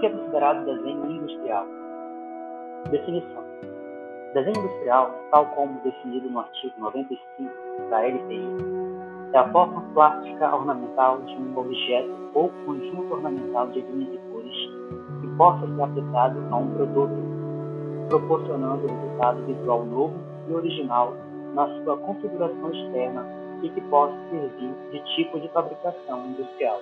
que é considerado desenho industrial? Definição: Desenho industrial, tal como definido no artigo 95 da LTI, é a forma plástica ornamental de um objeto ou conjunto ornamental de linhas e cores que possa ser aplicado a um produto, proporcionando um resultado visual novo e original na sua configuração externa e que possa servir de tipo de fabricação industrial.